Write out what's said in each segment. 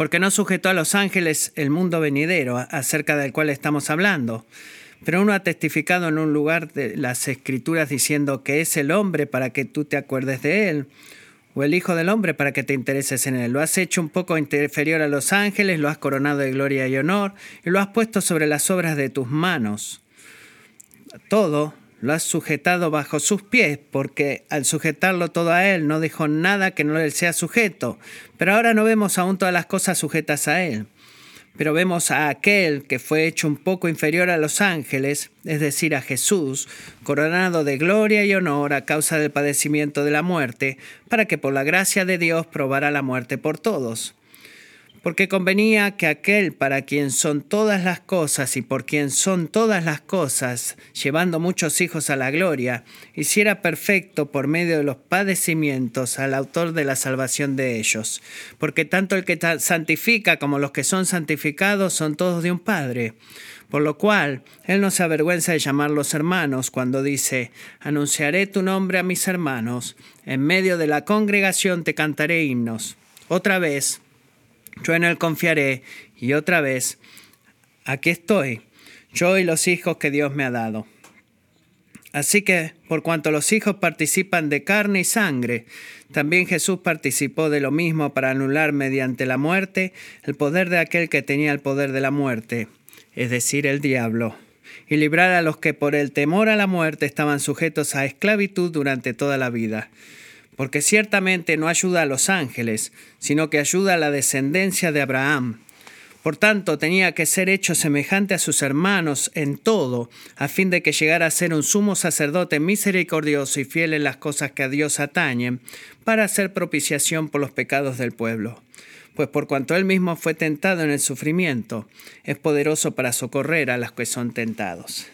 porque no sujetó a los ángeles el mundo venidero acerca del cual estamos hablando. Pero uno ha testificado en un lugar de las escrituras diciendo que es el hombre para que tú te acuerdes de él, o el Hijo del Hombre para que te intereses en él. Lo has hecho un poco inferior a los ángeles, lo has coronado de gloria y honor, y lo has puesto sobre las obras de tus manos. Todo lo has sujetado bajo sus pies, porque al sujetarlo todo a Él no dejó nada que no le sea sujeto. Pero ahora no vemos aún todas las cosas sujetas a Él. Pero vemos a aquel que fue hecho un poco inferior a los ángeles, es decir, a Jesús, coronado de gloria y honor a causa del padecimiento de la muerte, para que por la gracia de Dios probara la muerte por todos porque convenía que aquel para quien son todas las cosas y por quien son todas las cosas, llevando muchos hijos a la gloria, hiciera perfecto por medio de los padecimientos al autor de la salvación de ellos. Porque tanto el que santifica como los que son santificados son todos de un Padre. Por lo cual, Él no se avergüenza de llamarlos hermanos cuando dice, anunciaré tu nombre a mis hermanos, en medio de la congregación te cantaré himnos. Otra vez, yo en él confiaré y otra vez, aquí estoy, yo y los hijos que Dios me ha dado. Así que, por cuanto los hijos participan de carne y sangre, también Jesús participó de lo mismo para anular mediante la muerte el poder de aquel que tenía el poder de la muerte, es decir, el diablo, y librar a los que por el temor a la muerte estaban sujetos a esclavitud durante toda la vida porque ciertamente no ayuda a los ángeles, sino que ayuda a la descendencia de Abraham. Por tanto, tenía que ser hecho semejante a sus hermanos en todo, a fin de que llegara a ser un sumo sacerdote misericordioso y fiel en las cosas que a Dios atañen, para hacer propiciación por los pecados del pueblo. Pues por cuanto él mismo fue tentado en el sufrimiento, es poderoso para socorrer a los que son tentados.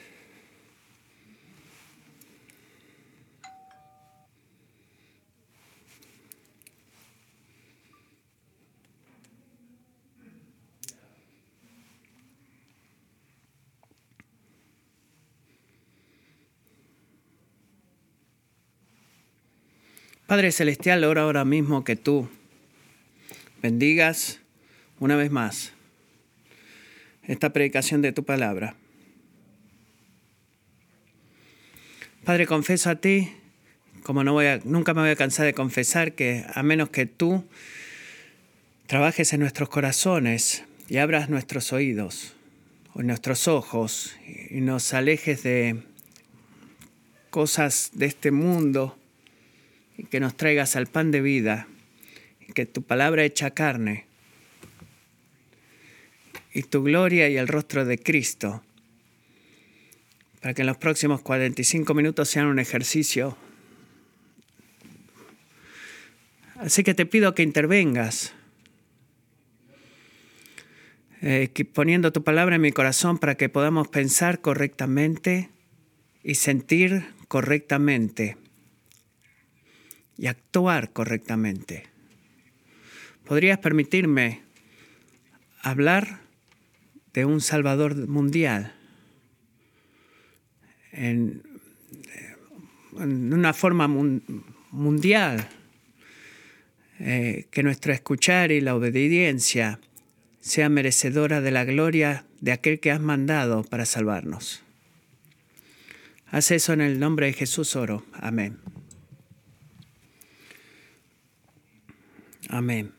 Padre Celestial, ora ahora mismo que tú bendigas una vez más esta predicación de tu palabra. Padre, confeso a ti, como no voy a, nunca me voy a cansar de confesar, que a menos que tú trabajes en nuestros corazones y abras nuestros oídos o nuestros ojos y nos alejes de cosas de este mundo, que nos traigas al pan de vida, y que tu palabra echa carne, y tu gloria y el rostro de Cristo, para que en los próximos 45 minutos sean un ejercicio. Así que te pido que intervengas, eh, poniendo tu palabra en mi corazón para que podamos pensar correctamente y sentir correctamente y actuar correctamente. ¿Podrías permitirme hablar de un Salvador mundial en, una forma mundial? Eh, que nuestra escuchar y la obediencia sea merecedora de la gloria de aquel que has mandado para salvarnos. Haz eso en el nombre de Jesús oro. Amén. Amén.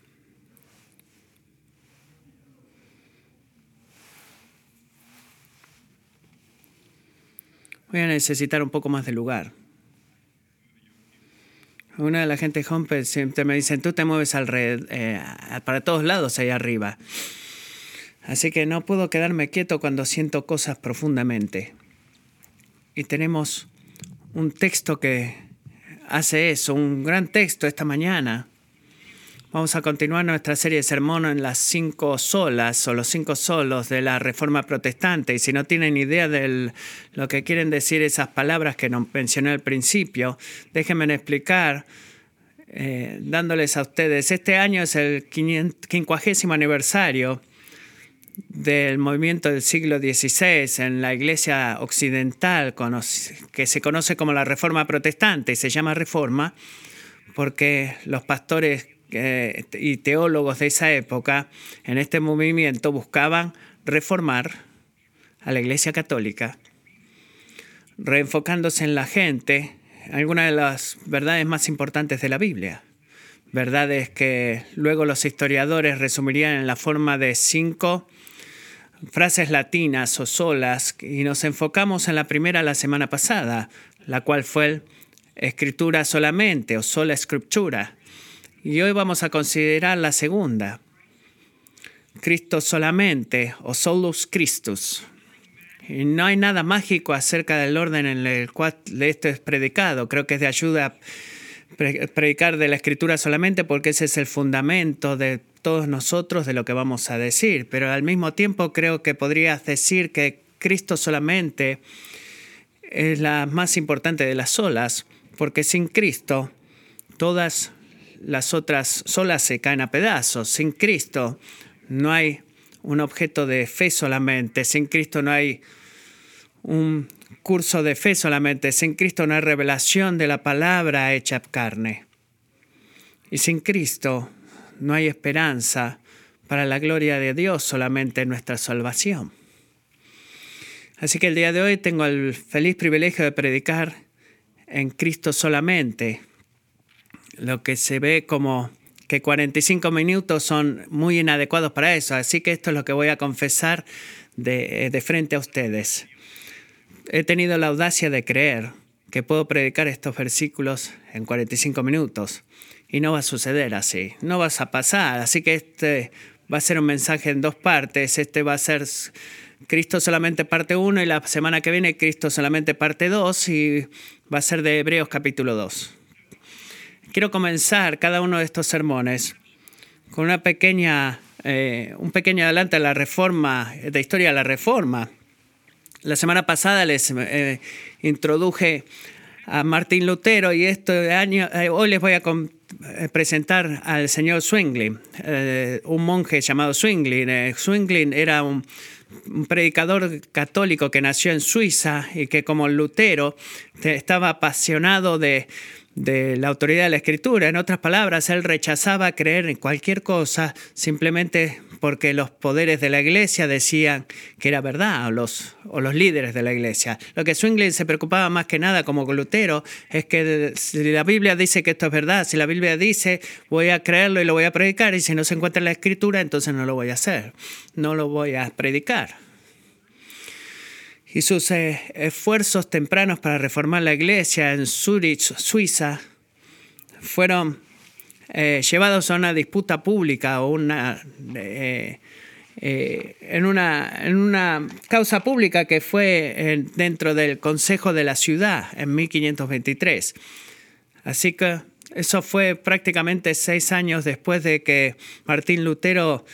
Voy a necesitar un poco más de lugar. Una de la gente home siempre me dicen, tú te mueves alrededor, eh, para todos lados ahí arriba. Así que no puedo quedarme quieto cuando siento cosas profundamente. Y tenemos un texto que hace eso, un gran texto esta mañana. Vamos a continuar nuestra serie de sermones en las cinco solas o los cinco solos de la Reforma Protestante. Y si no tienen idea de lo que quieren decir esas palabras que nos mencioné al principio, déjenme explicar eh, dándoles a ustedes. Este año es el quincuagésimo aniversario del movimiento del siglo XVI en la Iglesia Occidental, que se conoce como la Reforma Protestante y se llama Reforma porque los pastores y teólogos de esa época en este movimiento buscaban reformar a la Iglesia Católica, reenfocándose en la gente, algunas de las verdades más importantes de la Biblia. Verdades que luego los historiadores resumirían en la forma de cinco frases latinas o solas y nos enfocamos en la primera la semana pasada, la cual fue escritura solamente o sola escritura. Y hoy vamos a considerar la segunda, Cristo solamente o solus Christus. Y no hay nada mágico acerca del orden en el cual esto es predicado. Creo que es de ayuda predicar de la escritura solamente porque ese es el fundamento de todos nosotros de lo que vamos a decir. Pero al mismo tiempo creo que podrías decir que Cristo solamente es la más importante de las solas, porque sin Cristo todas las otras solas se caen a pedazos. Sin Cristo no hay un objeto de fe solamente. Sin Cristo no hay un curso de fe solamente. Sin Cristo no hay revelación de la palabra hecha carne. Y sin Cristo no hay esperanza para la gloria de Dios solamente en nuestra salvación. Así que el día de hoy tengo el feliz privilegio de predicar en Cristo solamente, lo que se ve como que 45 minutos son muy inadecuados para eso. Así que esto es lo que voy a confesar de, de frente a ustedes. He tenido la audacia de creer que puedo predicar estos versículos en 45 minutos y no va a suceder así, no vas a pasar. Así que este va a ser un mensaje en dos partes. Este va a ser Cristo solamente parte 1 y la semana que viene Cristo solamente parte 2 y va a ser de Hebreos capítulo 2. Quiero comenzar cada uno de estos sermones con una pequeña, eh, un pequeño adelanto de la reforma, de historia de la reforma. La semana pasada les eh, introduje a Martín Lutero y este año, eh, hoy les voy a presentar al señor Zwingli, un monje llamado Zwingli. Zwingli era un, un predicador católico que nació en Suiza y que como Lutero estaba apasionado de de la autoridad de la escritura. En otras palabras, él rechazaba creer en cualquier cosa simplemente porque los poderes de la iglesia decían que era verdad, o los, o los líderes de la iglesia. Lo que Zwingli se preocupaba más que nada como Lutero es que si la Biblia dice que esto es verdad, si la Biblia dice voy a creerlo y lo voy a predicar, y si no se encuentra en la escritura, entonces no lo voy a hacer, no lo voy a predicar y sus eh, esfuerzos tempranos para reformar la iglesia en Zurich, Suiza, fueron eh, llevados a una disputa pública o una, eh, en, una, en una causa pública que fue dentro del Consejo de la Ciudad en 1523. Así que eso fue prácticamente seis años después de que Martín Lutero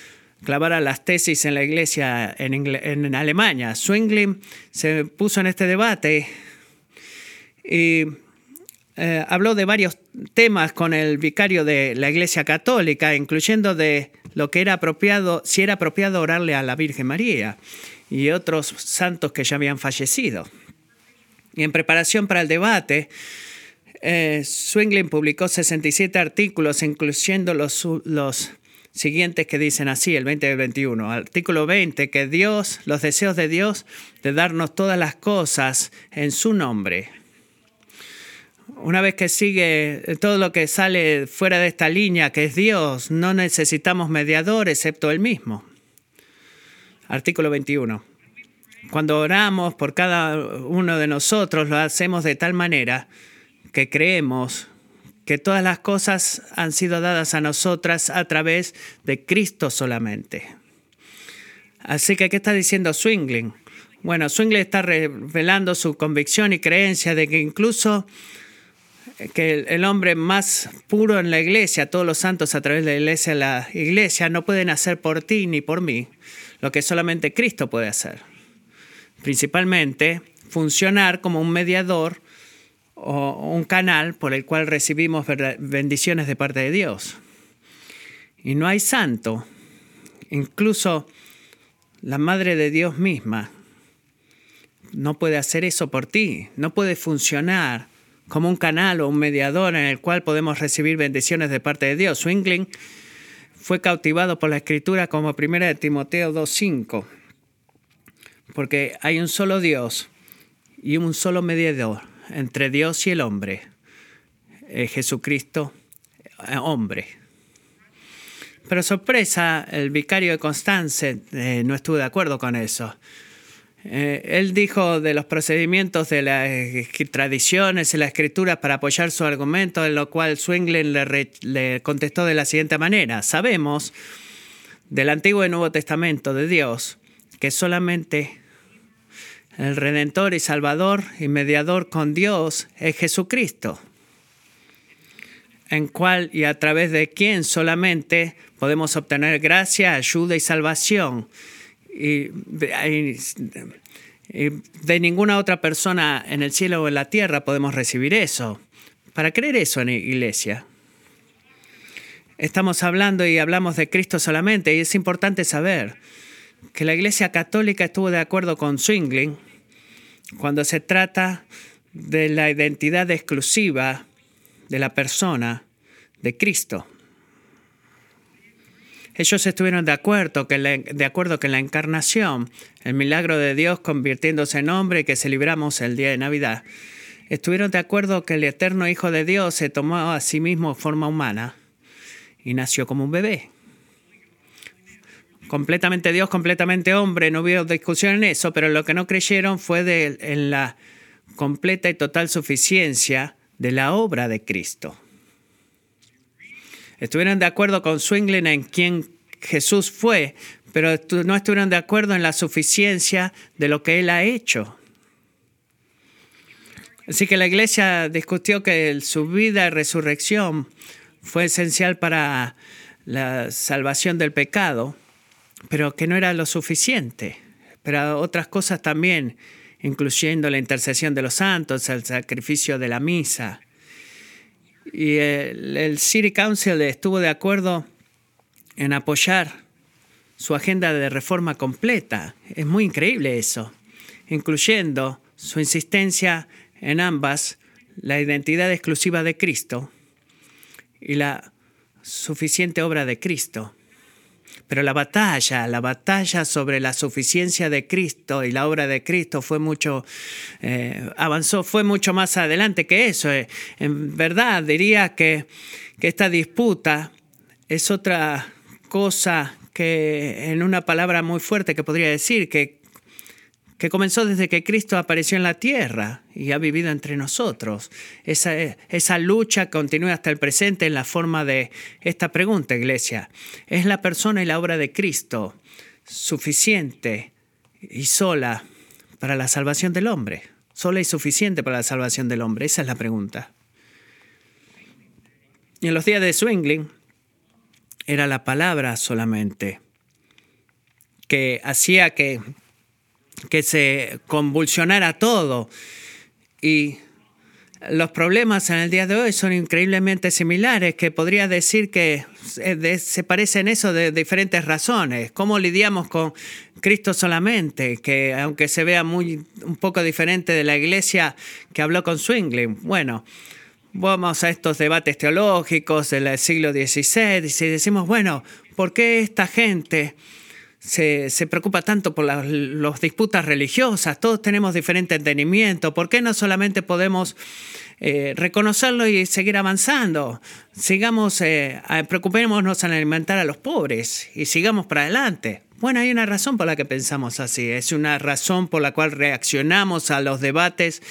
clavara las tesis en la iglesia en, Alemania. Zwingli se puso en este debate y eh, habló de varios temas con el vicario de la iglesia católica, incluyendo de lo que era apropiado, si era apropiado orarle a la Virgen María y otros santos que ya habían fallecido. Y en preparación para el debate, eh, publicó 67 artículos, incluyendo los, los siguientes que dicen así, el 20 y el 21. Artículo 20, que Dios, los deseos de Dios de darnos todas las cosas en su nombre. Una vez que sigue todo lo que sale fuera de esta línea, que es Dios, no necesitamos mediador excepto Él mismo. Artículo 21. Cuando oramos por cada uno de nosotros, lo hacemos de tal manera que creemos que todas las cosas han sido dadas a nosotras a través de Cristo solamente. Así que, ¿qué está diciendo Swingling? Bueno, Swingling está revelando su convicción y creencia de que incluso que el hombre más puro en la iglesia, todos los santos a través de la iglesia, la iglesia no pueden hacer por ti ni por mí lo que solamente Cristo puede hacer. Principalmente funcionar como un mediador o un canal por el cual recibimos bendiciones de parte de Dios. Y no hay santo, incluso la Madre de Dios misma no puede hacer eso por ti, no puede funcionar como un canal o un mediador en el cual podemos recibir bendiciones de parte de Dios. Swingling fue cautivado por la escritura como primera de Timoteo 2.5, porque hay un solo Dios y un solo mediador entre Dios y el hombre, eh, Jesucristo, eh, hombre. Pero sorpresa, el vicario de Constance eh, no estuvo de acuerdo con eso. él dijo de los procedimientos de las tradiciones y la escritura para apoyar su argumento, en lo cual Swinglen le, le contestó de la siguiente manera. Sabemos del Antiguo y Nuevo Testamento de Dios que solamente el Redentor y Salvador y mediador con Dios es Jesucristo, en cual y a través de quien solamente podemos obtener gracia, ayuda y salvación. Y de ninguna otra persona en el cielo o en la tierra podemos recibir eso. Para creer eso en iglesia. Estamos hablando y hablamos de Cristo solamente y es importante saber que la Iglesia Católica estuvo de acuerdo con Zwingli cuando se trata de la identidad exclusiva de la persona de Cristo. Ellos estuvieron de acuerdo, que de acuerdo que la encarnación, el milagro de Dios convirtiéndose en hombre que celebramos el día de Navidad, estuvieron de acuerdo que el eterno Hijo de Dios se tomó a sí mismo forma humana y nació como un bebé completamente Dios, completamente hombre, no hubo discusión en eso, pero lo que no creyeron fue de, en la completa y total suficiencia de la obra de Cristo. Estuvieron de acuerdo con Swinglin en quién Jesús fue, pero no estuvieron de acuerdo en la suficiencia de lo que Él ha hecho. Así que la iglesia discutió que su vida y resurrección fue esencial para la salvación del pecado, pero que no era lo suficiente. Pero otras cosas también, incluyendo la intercesión de los santos, el sacrificio de la misa. Y el, City Council estuvo de acuerdo en apoyar su agenda de reforma completa. Es muy increíble eso, incluyendo su insistencia en ambas, la identidad exclusiva de Cristo y la suficiente obra de Cristo. Pero la batalla, la batalla sobre la suficiencia de Cristo y la obra de Cristo fue mucho, eh, avanzó, fue mucho más adelante que eso. Eh, en verdad, diría que, que esta disputa es otra cosa que, en una palabra muy fuerte que podría decir, que que comenzó desde que Cristo apareció en la tierra y ha vivido entre nosotros. Esa, esa lucha continúa hasta el presente en la forma de esta pregunta, iglesia. ¿Es la persona y la obra de Cristo suficiente y sola para la salvación del hombre? ¿Sola y suficiente para la salvación del hombre? Esa es la pregunta. Y en los días de Swingling era la palabra solamente que hacía que que se convulsionara todo. Y los problemas en el día de hoy son increíblemente similares, que podría decir que se parecen eso de diferentes razones. ¿Cómo lidiamos con Cristo solamente? Que aunque se vea muy un poco diferente de la iglesia que habló con Swingling, bueno, vamos a estos debates teológicos del siglo XVI y decimos, bueno, ¿por qué esta gente se, preocupa tanto por las disputas religiosas, todos tenemos diferente entendimiento, ¿por qué no solamente podemos eh, reconocerlo y seguir avanzando? Sigamos, eh, preocupémonos en alimentar a los pobres y sigamos para adelante. Bueno, hay una razón por la que pensamos así, es una razón por la cual reaccionamos a los debates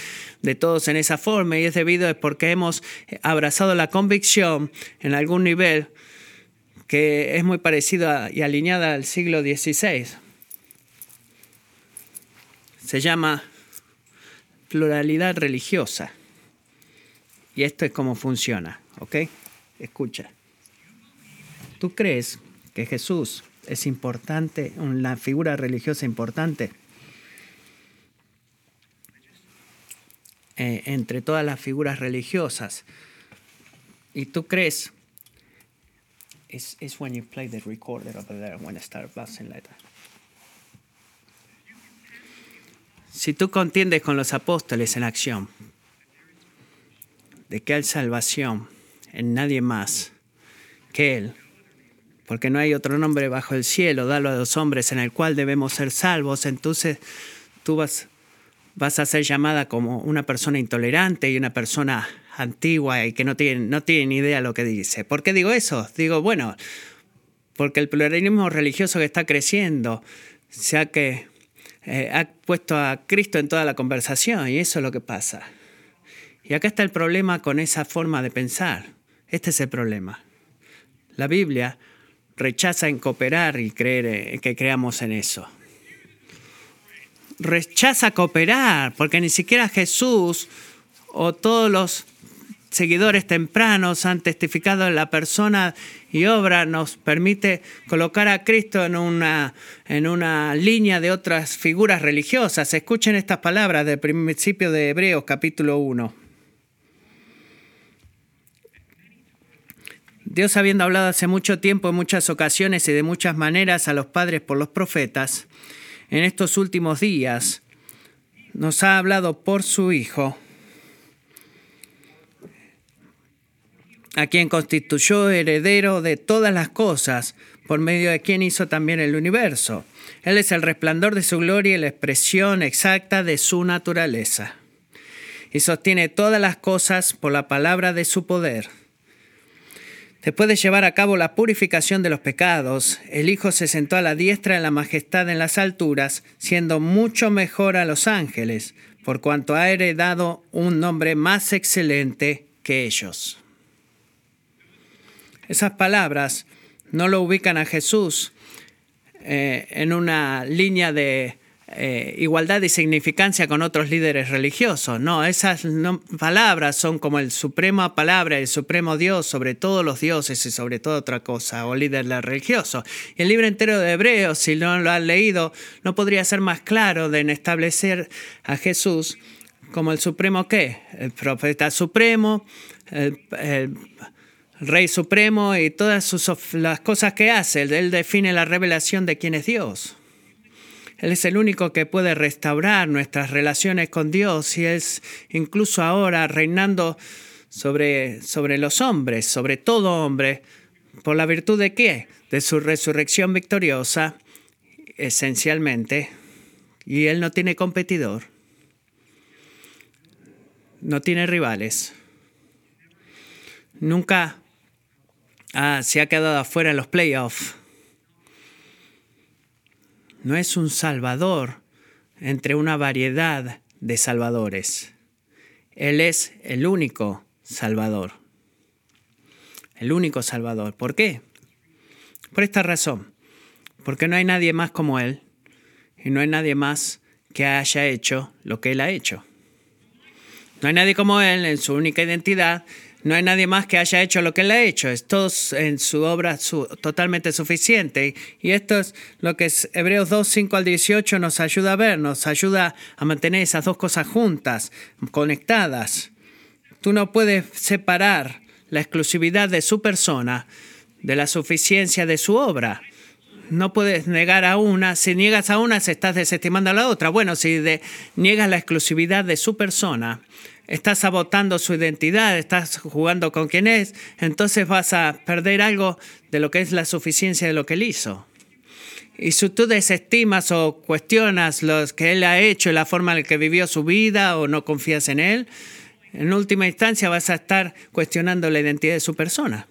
de todos en esa forma y es debido a porque hemos abrazado la convicción en algún nivel que es muy parecida y alineada al siglo XVI. Se llama pluralidad religiosa. Y esto es cómo funciona, ¿ok? Escucha. ¿Tú crees que Jesús es importante, una figura religiosa importante? Eh, entre todas las figuras religiosas. ¿Y tú crees is, is when you play the recorder over there when start like that. Si tú contiendes con los apóstoles en acción de que hay salvación en nadie más que Él, porque no hay otro nombre bajo el cielo, dalo a los hombres en el cual debemos ser salvos, entonces tú vas, vas a ser llamada como una persona intolerante y una persona antigua y que no tiene, no tiene ni idea lo que dice. ¿Por qué digo eso? Digo, bueno, porque el pluralismo religioso que está creciendo se ha, que, eh, ha puesto a Cristo en toda la conversación y eso es lo que pasa. Y acá está el problema con esa forma de pensar. Este es el problema. La Biblia rechaza en cooperar y creer eh, que creamos en eso. Rechaza cooperar porque ni siquiera Jesús o todos los seguidores tempranos han testificado en la persona y obra, nos permite colocar a Cristo en una, en una línea de otras figuras religiosas. Escuchen estas palabras del principio de Hebreos capítulo 1. Dios habiendo hablado hace mucho tiempo, en muchas ocasiones y de muchas maneras a los padres por los profetas, en estos últimos días nos ha hablado por su Hijo, a quien constituyó heredero de todas las cosas, por medio de quien hizo también el universo. Él es el resplandor de su gloria y la expresión exacta de su naturaleza. Y sostiene todas las cosas por la palabra de su poder. Después de llevar a cabo la purificación de los pecados, el Hijo se sentó a la diestra de la majestad en las alturas, siendo mucho mejor a los ángeles, por cuanto ha heredado un nombre más excelente que ellos. Esas palabras no lo ubican a Jesús eh, en una línea de eh, igualdad y significancia con otros líderes religiosos. No, esas palabras son como el suprema palabra, el supremo Dios sobre todos los dioses y sobre toda otra cosa, o líder religioso. Y el libro entero de Hebreos, si no lo han leído, no podría ser más claro de establecer a Jesús como el supremo qué? El profeta supremo, el Rey Supremo y todas sus, las cosas que hace. Él define la revelación de quién es Dios. Él es el único que puede restaurar nuestras relaciones con Dios y es incluso ahora reinando sobre, sobre los hombres, sobre todo hombre, por la virtud de qué? De su resurrección victoriosa, esencialmente. Y Él no tiene competidor, no tiene rivales. Nunca Ah, se ha quedado afuera en los playoffs. No es un salvador entre una variedad de salvadores. Él es el único salvador. El único salvador. ¿Por qué? Por esta razón. Porque no hay nadie más como Él y no hay nadie más que haya hecho lo que Él ha hecho. No hay nadie como Él en su única identidad no hay nadie más que haya hecho lo que él ha hecho. Es todo en su obra totalmente suficiente. Y esto es lo que es Hebreos 2, 5 al 18 nos ayuda a ver, nos ayuda a mantener esas dos cosas juntas, conectadas. Tú no puedes separar la exclusividad de su persona de la suficiencia de su obra. No puedes negar a una. Si niegas a una, se estás desestimando a la otra. Bueno, si niegas la exclusividad de su persona, estás sabotando su identidad, estás jugando con quien es, entonces vas a perder algo de lo que es la suficiencia de lo que él hizo. Y si tú desestimas o cuestionas lo que él ha hecho, la forma en la que vivió su vida o no confías en él, en última instancia vas a estar cuestionando la identidad de su persona.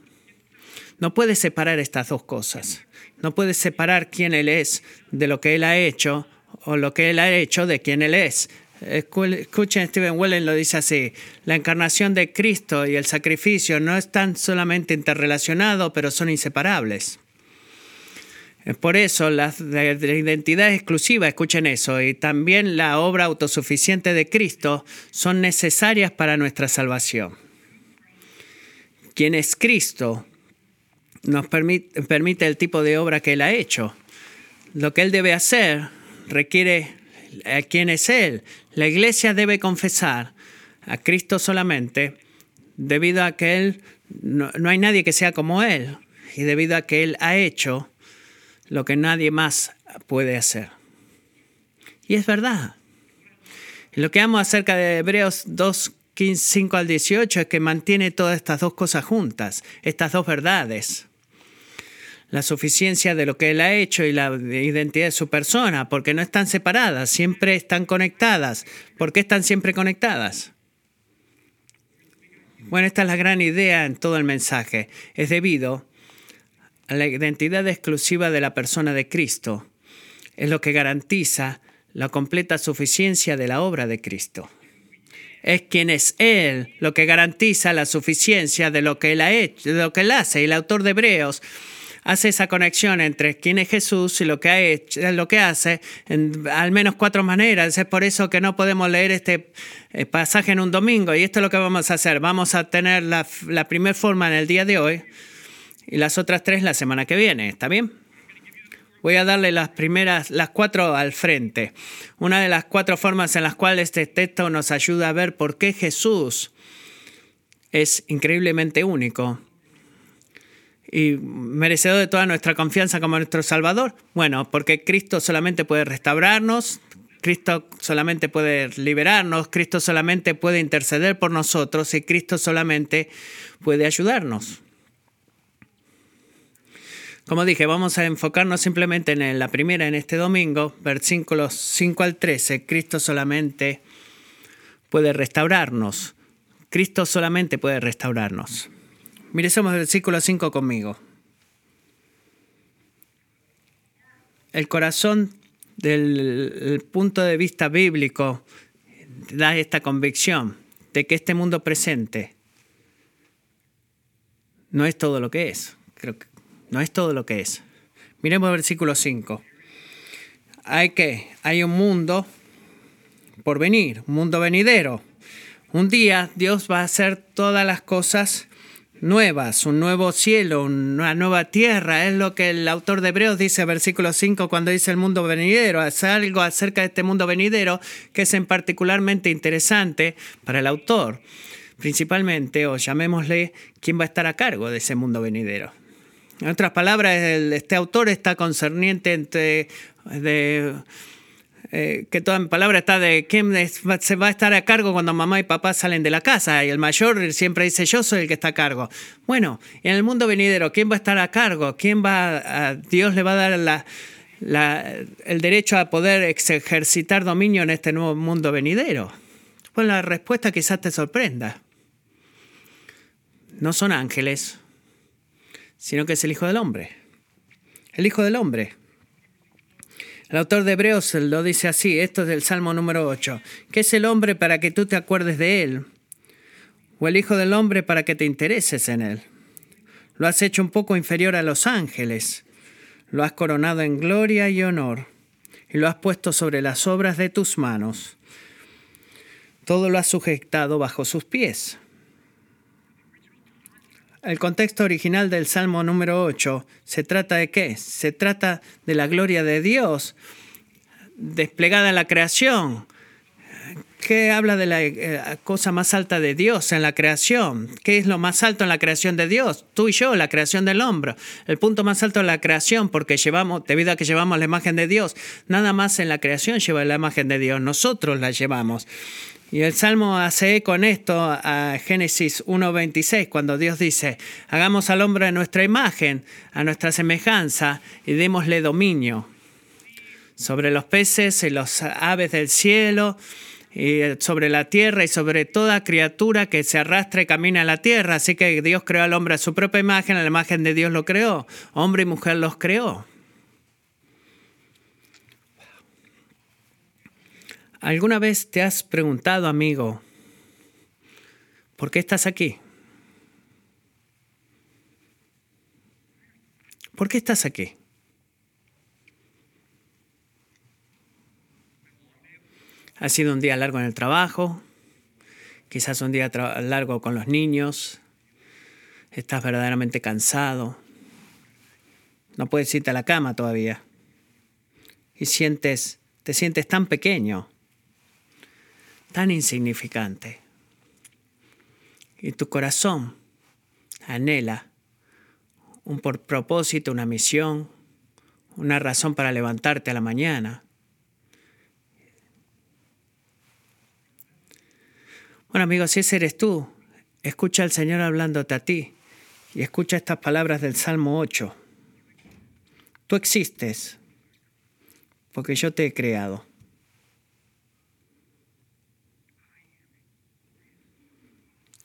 No puedes separar estas dos cosas. No puedes separar quién él es de lo que él ha hecho o lo que él ha hecho de quién él es. Escuchen, Stephen Wellen lo dice así, la encarnación de Cristo y el sacrificio no están solamente interrelacionados, pero son inseparables. Por eso la, la, identidad exclusiva, escuchen eso, y también la obra autosuficiente de Cristo son necesarias para nuestra salvación. Quien es Cristo nos permite, permite el tipo de obra que Él ha hecho. Lo que Él debe hacer requiere a quién es Él. La iglesia debe confesar a Cristo solamente debido a que Él, no, hay nadie que sea como Él y debido a que Él ha hecho lo que nadie más puede hacer. Y es verdad. Lo que amo acerca de Hebreos 2, 15, 5 al 18 es que mantiene todas estas dos cosas juntas, estas dos verdades. La suficiencia de lo que Él ha hecho y la identidad de su persona, porque no están separadas, siempre están conectadas. ¿Por qué están siempre conectadas? Bueno, esta es la gran idea en todo el mensaje. Es debido a la identidad exclusiva de la persona de Cristo. Es lo que garantiza la completa suficiencia de la obra de Cristo. Es quien es Él lo que garantiza la suficiencia de lo que Él ha hecho, de lo que Él hace. Y el autor de Hebreos hace esa conexión entre quién es Jesús y lo que ha hecho, lo que hace, en al menos cuatro maneras. Es por eso que no podemos leer este eh, pasaje en un domingo. Y esto es lo que vamos a hacer. Vamos a tener la, la primera forma en el día de hoy y las otras tres la semana que viene. ¿Está bien? Voy a darle las primeras, las cuatro al frente. Una de las cuatro formas en las cuales este texto nos ayuda a ver por qué Jesús es increíblemente único y merecedor de toda nuestra confianza como nuestro Salvador? Bueno, porque Cristo solamente puede restaurarnos, Cristo solamente puede liberarnos, Cristo solamente puede interceder por nosotros y Cristo solamente puede ayudarnos. Como dije, vamos a enfocarnos simplemente en la primera, en este domingo, versículos 5 al 13. Cristo solamente puede restaurarnos. Cristo solamente puede restaurarnos. Miremos el versículo 5 conmigo. El corazón del punto de vista bíblico da esta convicción de que este mundo presente no es todo lo que es. Creo que no es todo lo que es. Miremos el versículo 5. Hay que, hay un mundo por venir, un mundo venidero. Un día Dios va a hacer todas las cosas nuevas, un nuevo cielo, una nueva tierra. Es lo que el autor de Hebreos dice, versículo 5, cuando dice el mundo venidero. Es algo acerca de este mundo venidero que es en particularmente interesante para el autor. Principalmente, o llamémosle, quién va a estar a cargo de ese mundo venidero. En otras palabras, este autor está concerniente entre eh, que toda mi palabra está de quién se va a estar a cargo cuando mamá y papá salen de la casa. Y el mayor siempre dice, yo soy el que está a cargo. Bueno, en el mundo venidero, ¿quién va a estar a cargo? ¿Quién va a, Dios le va a dar el derecho a poder ejercitar dominio en este nuevo mundo venidero? Pues la respuesta quizás te sorprenda. No son ángeles, sino que es el Hijo del Hombre. El Hijo del Hombre. El autor de Hebreos lo dice así, esto es del Salmo número 8. ¿Qué es el hombre para que tú te acuerdes de él? ¿O el Hijo del Hombre para que te intereses en él? Lo has hecho un poco inferior a los ángeles. Lo has coronado en gloria y honor. Y lo has puesto sobre las obras de tus manos. Todo lo has sujetado bajo sus pies. El contexto original del Salmo número 8 se trata de qué? Se trata de la gloria de Dios desplegada en la creación. ¿Qué habla de la eh, cosa más alta de Dios en la creación? ¿Qué es lo más alto en la creación de Dios? Tú y yo, la creación del hombre. El punto más alto de la creación, porque llevamos, debido a que llevamos la imagen de Dios, nada más en la creación lleva la imagen de Dios, nosotros la llevamos. Y el Salmo hace con esto a Génesis 1.26, cuando Dios dice, hagamos al hombre a nuestra imagen, a nuestra semejanza, y démosle dominio sobre los peces y los aves del cielo, y sobre la tierra y sobre toda criatura que se arrastre y camina en la tierra. Así que Dios creó al hombre a su propia imagen, a la imagen de Dios lo creó. Hombre y mujer los creó. ¿Alguna vez te has preguntado, amigo, por qué estás aquí? ¿Por qué estás aquí? Ha sido un día largo en el trabajo, quizás un día largo con los niños, estás verdaderamente cansado, no puedes irte a la cama todavía. Y sientes, te sientes tan pequeño tan insignificante. Y tu corazón anhela un propósito, una misión, una razón para levantarte a la mañana. Bueno amigos, si ese eres tú, escucha al Señor hablándote a ti y escucha estas palabras del Salmo 8. Tú existes porque yo te he creado.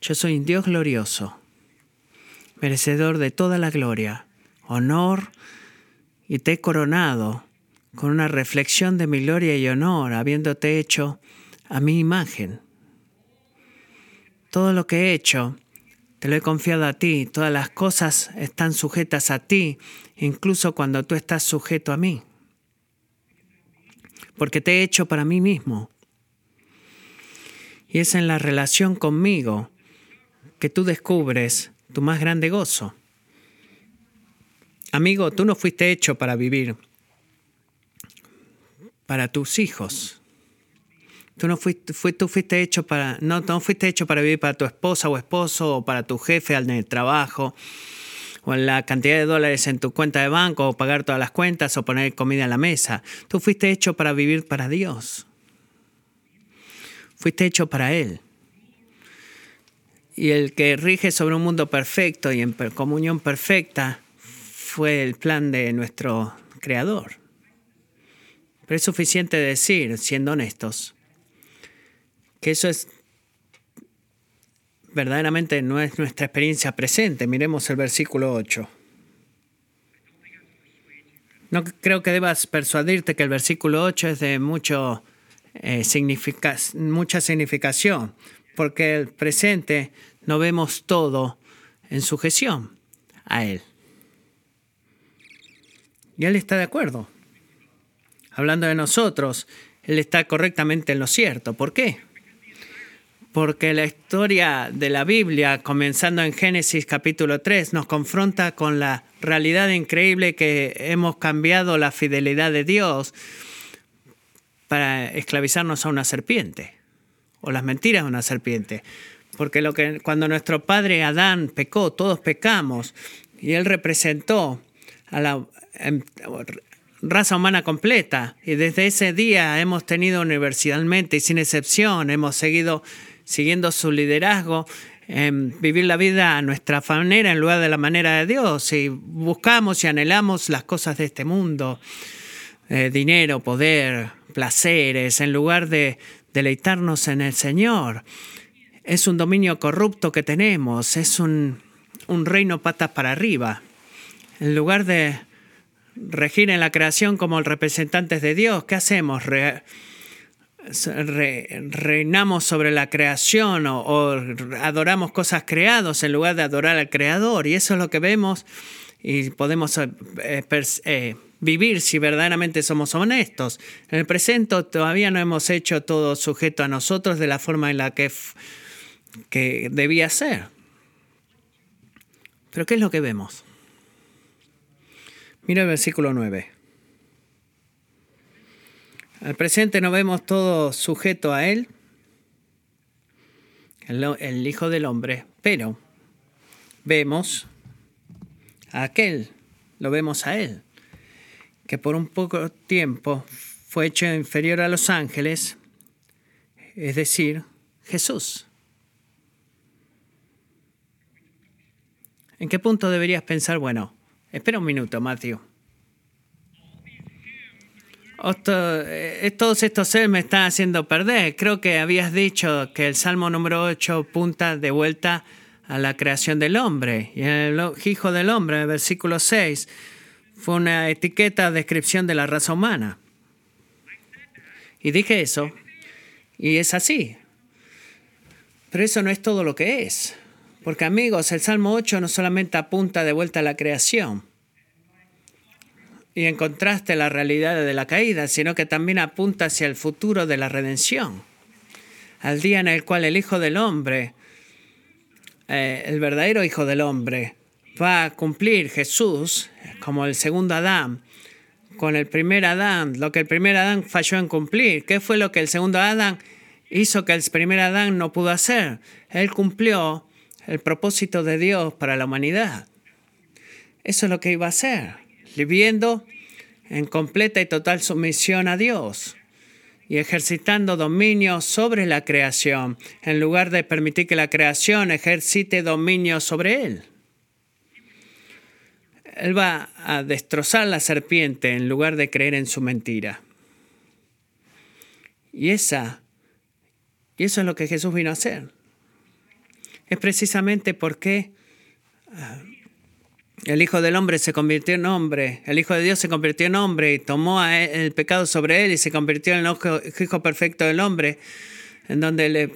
Yo soy un Dios glorioso, merecedor de toda la gloria, honor, y te he coronado con una reflexión de mi gloria y honor, habiéndote hecho a mi imagen. Todo lo que he hecho, te lo he confiado a ti, todas las cosas están sujetas a ti, incluso cuando tú estás sujeto a mí. Porque te he hecho para mí mismo. Y es en la relación conmigo que tú descubres tu más grande gozo. Amigo, tú no fuiste hecho para vivir para tus hijos. Tú no fuiste, tú fuiste hecho para, no, no fuiste hecho para vivir para tu esposa o esposo o para tu jefe en el trabajo o en la cantidad de dólares en tu cuenta de banco o pagar todas las cuentas o poner comida en la mesa. Tú fuiste hecho para vivir para Dios. Fuiste hecho para Él. Y el que rige sobre un mundo perfecto y en comunión perfecta fue el plan de nuestro Creador. Pero es suficiente decir, siendo honestos, que eso es verdaderamente no es nuestra experiencia presente. Miremos el versículo 8. No creo que debas persuadirte que el versículo 8 es de mucho, eh, mucha significación, porque el presente no vemos todo en sujeción a Él. Y Él está de acuerdo hablando de nosotros, Él está correctamente en lo cierto. ¿Por qué? Porque la historia de la Biblia, comenzando en Génesis capítulo 3, nos confronta con la realidad increíble que hemos cambiado la fidelidad de Dios para esclavizarnos a una serpiente, o las mentiras de una serpiente. Porque lo que, cuando nuestro padre Adán pecó, todos pecamos, y él representó a la, em, raza humana completa. Y desde ese día hemos tenido universalmente y sin excepción, hemos seguido siguiendo su liderazgo, en vivir la vida a nuestra manera en lugar de la manera de Dios. Y buscamos y anhelamos las cosas de este mundo, eh, dinero, poder, placeres, en lugar de deleitarnos en el Señor. Es un dominio corrupto que tenemos, es un, un reino patas para arriba. En lugar de regir en la creación como representantes de Dios, ¿qué hacemos? reinamos sobre la creación o, adoramos cosas creadas en lugar de adorar al Creador. Y eso es lo que vemos y podemos eh, eh, vivir si verdaderamente somos honestos. En el presente todavía no hemos hecho todo sujeto a nosotros de la forma en la que, que debía ser. Pero ¿qué es lo que vemos? Mira el versículo 9. Al presente no vemos todo sujeto a Él, el, Hijo del Hombre, pero vemos a aquel, lo vemos a Él, que por un poco tiempo fue hecho inferior a los ángeles, es decir, Jesús. ¿En qué punto deberías pensar, bueno, Espera un minuto, Matthew. Eh, todos estos seres me están haciendo perder. Creo que habías dicho que el Salmo número 8 punta de vuelta a la creación del hombre. Y el Hijo del Hombre, en el versículo 6, fue una etiqueta, descripción de la raza humana. Y dije eso, y es así. Pero eso no es todo lo que es. Porque amigos, el Salmo 8 no solamente apunta de vuelta a la creación y en contraste la realidad de la caída, sino que también apunta hacia el futuro de la redención, al día en el cual el Hijo del Hombre, eh, el verdadero Hijo del Hombre, va a cumplir Jesús como el segundo Adán, con el primer Adán, lo que el primer Adán falló en cumplir. ¿Qué fue lo que el segundo Adán hizo que el primer Adán no pudo hacer? Él cumplió el propósito de Dios para la humanidad. Eso es lo que iba a hacer, viviendo en completa y total sumisión a Dios. y ejercitando dominio sobre la creación, en lugar de permitir que la creación ejercite dominio sobre él. Él va a destrozar la serpiente en lugar de creer en su mentira. Y esa y eso es lo que Jesús vino a hacer. Es precisamente porque ah, el Hijo del Hombre se convirtió en hombre, el Hijo de Dios se convirtió en hombre y tomó el pecado sobre él y se convirtió en el Hijo perfecto del hombre, en donde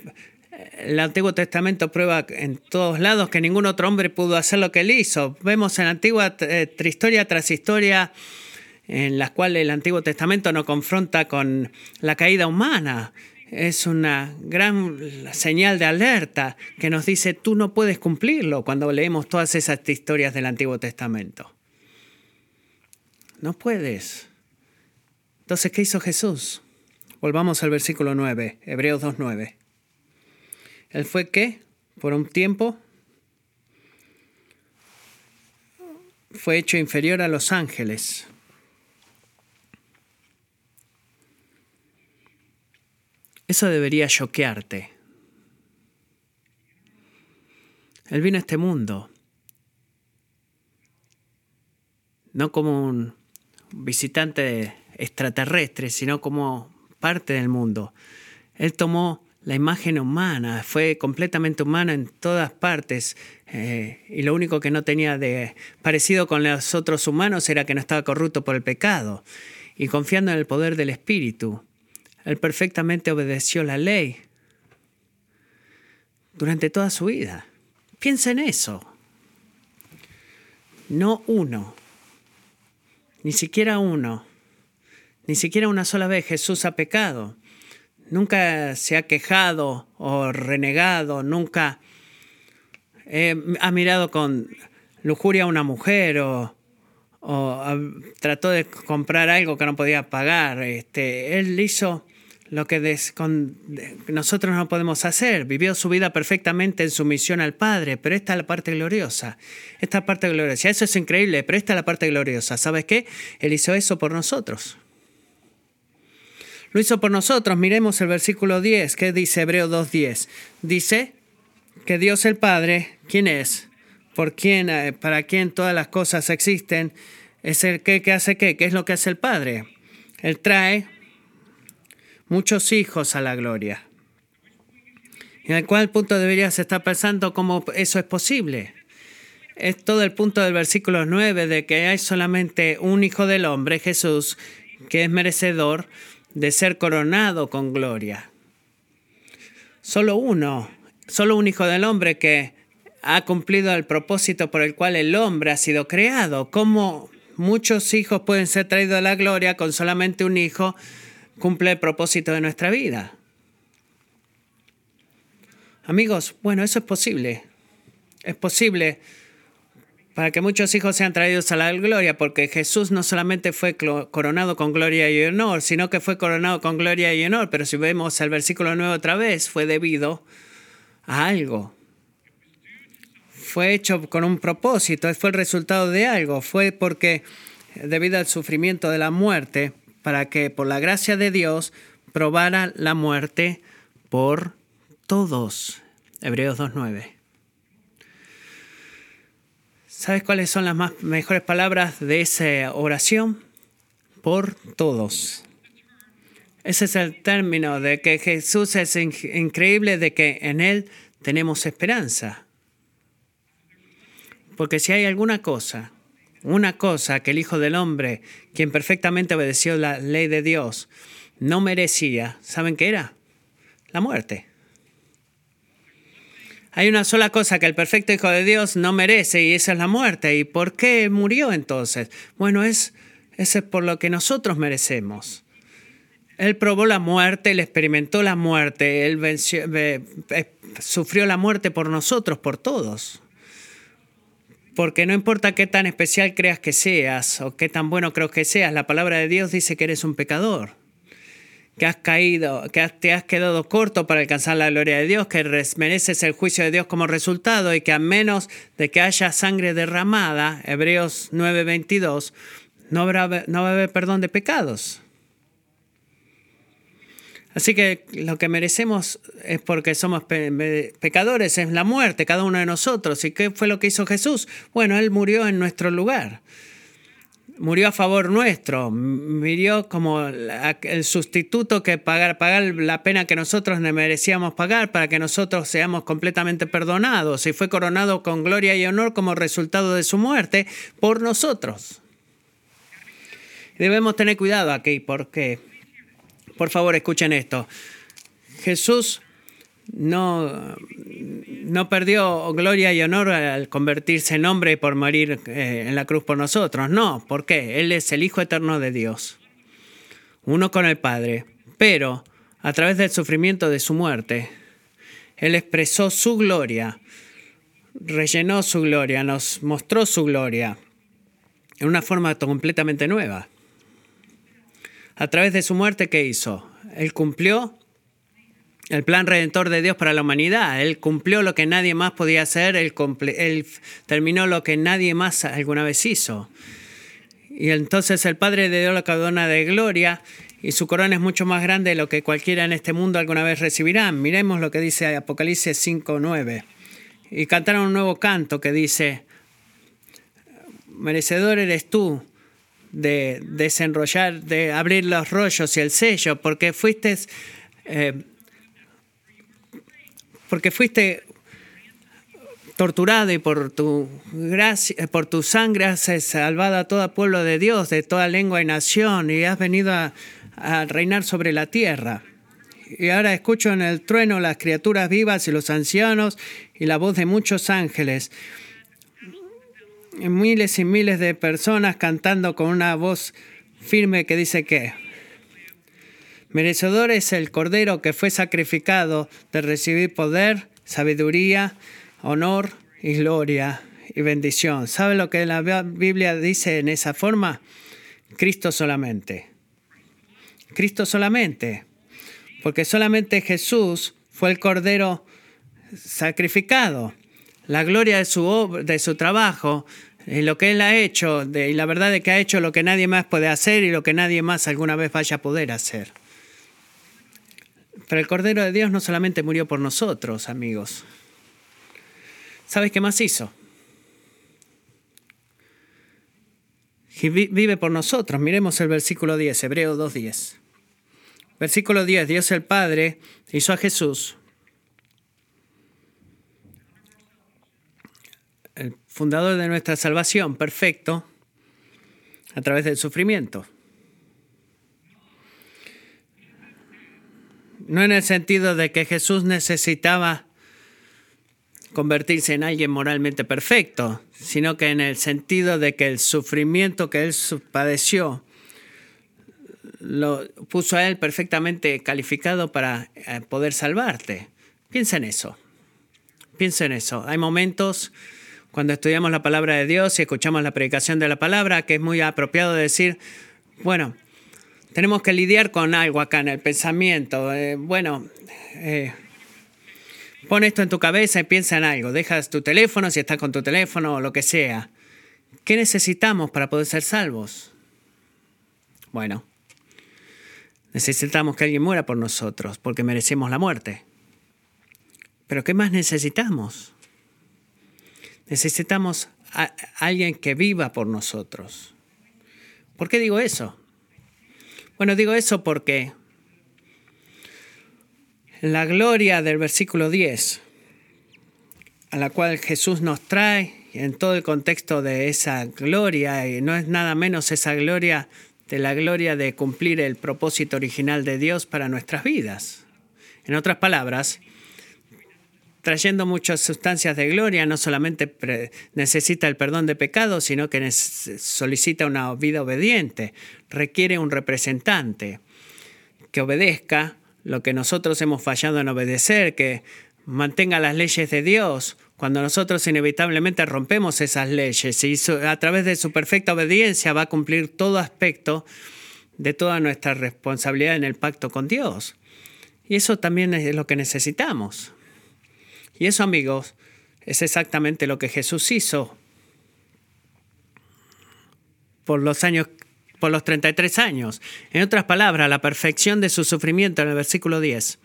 el Antiguo Testamento prueba en todos lados que ningún otro hombre pudo hacer lo que él hizo. Vemos en antigua eh, historia tras historia en las cuales el Antiguo Testamento nos confronta con la caída humana es una gran señal de alerta que nos dice tú no puedes cumplirlo cuando leemos todas esas historias del Antiguo Testamento. No puedes. Entonces, ¿qué hizo Jesús? Volvamos al versículo 9, Hebreos 2.9. Él fue qué? Por un tiempo fue hecho inferior a los ángeles Eso debería choquearte. Él vino a este mundo no como un visitante extraterrestre, sino como parte del mundo. Él tomó la imagen humana, fue completamente humano en todas partes eh, y lo único que no tenía de parecido con los otros humanos era que no estaba corrupto por el pecado y confiando en el poder del Espíritu. Él perfectamente obedeció la ley durante toda su vida. Piensa en eso. No uno, ni siquiera uno, ni siquiera una sola vez Jesús ha pecado. Nunca se ha quejado o renegado, nunca ha mirado con lujuria a una mujer o, trató de comprar algo que no podía pagar. Este, él hizo lo que nosotros no podemos hacer. Vivió su vida perfectamente en sumisión al Padre, pero esta es la parte gloriosa. Esta parte gloriosa. Eso es increíble, pero esta es la parte gloriosa. ¿Sabes qué? Él hizo eso por nosotros. Lo hizo por nosotros. Miremos el versículo 10, que dice Hebreo 2.10. Dice que Dios el Padre, ¿quién es? Por quién, eh, para quién todas las cosas existen, es el que, que hace qué, qué es lo que hace el Padre. Él trae muchos hijos a la gloria. ¿En el cual punto deberías estar pensando cómo eso es posible? Es todo el punto del versículo 9 de que hay solamente un hijo del hombre, Jesús, que es merecedor de ser coronado con gloria. Solo uno, solo un hijo del hombre que ha cumplido el propósito por el cual el hombre ha sido creado. ¿Cómo muchos hijos pueden ser traídos a la gloria con solamente un hijo? cumple el propósito de nuestra vida. Amigos, bueno, eso es posible. Es posible para que muchos hijos sean traídos a la gloria, porque Jesús no solamente fue coronado con gloria y honor, sino que fue coronado con gloria y honor, pero si vemos el versículo 9 otra vez, fue debido a algo. Fue hecho con un propósito, fue el resultado de algo, fue porque debido al sufrimiento de la muerte, para que por la gracia de Dios probara la muerte por todos. Hebreos 2.9. ¿Sabes cuáles son las más mejores palabras de esa oración? Por todos. Ese es el término de que Jesús es increíble, de que en Él tenemos esperanza. Porque si hay alguna cosa una cosa que el Hijo del Hombre, quien perfectamente obedeció la ley de Dios, no merecía, ¿saben qué era? La muerte. Hay una sola cosa que el perfecto Hijo de Dios no merece y esa es la muerte. ¿Y por qué murió entonces? Bueno, es, es por lo que nosotros merecemos. Él probó la muerte, él experimentó la muerte, él venció, sufrió la muerte por nosotros, por todos. Porque no importa qué tan especial creas que seas o qué tan bueno creo que seas, la palabra de Dios dice que eres un pecador, que has caído, que te has quedado corto para alcanzar la gloria de Dios, que mereces el juicio de Dios como resultado y que a menos de que haya sangre derramada, Hebreos 9:22, no, no va a haber perdón de pecados. Así que lo que merecemos es porque somos pecadores, es la muerte, cada uno de nosotros. ¿Y qué fue lo que hizo Jesús? Bueno, Él murió en nuestro lugar. Murió a favor nuestro, murió como el sustituto que pagar, pagar la pena que nosotros merecíamos pagar para que nosotros seamos completamente perdonados y fue coronado con gloria y honor como resultado de su muerte por nosotros. Debemos tener cuidado aquí porque por favor, escuchen esto. Jesús no, no perdió gloria y honor al convertirse en hombre por morir eh, en la cruz por nosotros. No, ¿por qué? Él es el Hijo eterno de Dios, uno con el Padre. Pero a través del sufrimiento de su muerte, Él expresó su gloria, rellenó su gloria, nos mostró su gloria en una forma completamente nueva a través de su muerte, ¿qué hizo? Él cumplió el plan redentor de Dios para la humanidad. Él cumplió lo que nadie más podía hacer, él, terminó lo que nadie más alguna vez hizo. Y entonces el Padre le dio la corona de gloria y su corona es mucho más grande de lo que cualquiera en este mundo alguna vez recibirá. Miremos lo que dice Apocalipsis 5.9. Y cantaron un nuevo canto que dice, merecedor eres tú de desenrollar, de abrir los rollos y el sello, porque fuiste, eh, porque fuiste torturado y por tu gracia, por tu sangre has salvado a todo pueblo de Dios, de toda lengua y nación, y has venido a, a reinar sobre la tierra. Y ahora escucho en el trueno las criaturas vivas y los ancianos y la voz de muchos ángeles miles y miles de personas cantando con una voz firme que dice que merecedor es el Cordero que fue sacrificado de recibir poder, sabiduría, honor y gloria y bendición. ¿Sabe lo que la Biblia dice en esa forma? Cristo solamente. Cristo solamente. Porque solamente Jesús fue el Cordero sacrificado. La gloria de su, de su trabajo y lo que Él ha hecho, y la verdad es que ha hecho lo que nadie más puede hacer y lo que nadie más alguna vez vaya a poder hacer. Pero el Cordero de Dios no solamente murió por nosotros, amigos. ¿Sabes qué más hizo? Vive por nosotros. Miremos el versículo 10, Hebreo 2.10. Versículo 10, Dios el Padre hizo a Jesús el fundador de nuestra salvación, perfecto, a través del sufrimiento. No en el sentido de que Jesús necesitaba convertirse en alguien moralmente perfecto, sino que en el sentido de que el sufrimiento que él padeció lo puso a él perfectamente calificado para eh, poder salvarte. Piensa en eso. Piensa en eso. Hay momentos cuando estudiamos la palabra de Dios y escuchamos la predicación de la palabra, que es muy apropiado decir, bueno, tenemos que lidiar con algo acá en el pensamiento. Eh, bueno, eh, pon esto en tu cabeza y piensa en algo. Dejas tu teléfono si estás con tu teléfono o lo que sea. ¿Qué necesitamos para poder ser salvos? Bueno, necesitamos que alguien muera por nosotros porque merecemos la muerte. Pero ¿qué más necesitamos? Necesitamos a alguien que viva por nosotros. ¿Por qué digo eso? Bueno, digo eso porque la gloria del versículo 10, a la cual Jesús nos trae, en todo el contexto de esa gloria, y no es nada menos esa gloria de la gloria de cumplir el propósito original de Dios para nuestras vidas. En otras palabras, trayendo muchas sustancias de gloria, no solamente necesita el perdón de pecados, sino que solicita una vida obediente, requiere un representante que obedezca lo que nosotros hemos fallado en obedecer, que mantenga las leyes de Dios, cuando nosotros inevitablemente rompemos esas leyes y a través de su perfecta obediencia va a cumplir todo aspecto de toda nuestra responsabilidad en el pacto con Dios. Y eso también es lo que necesitamos. Y eso, amigos, es exactamente lo que Jesús hizo por los años por los 33 años. En otras palabras, la perfección de su sufrimiento en el versículo 10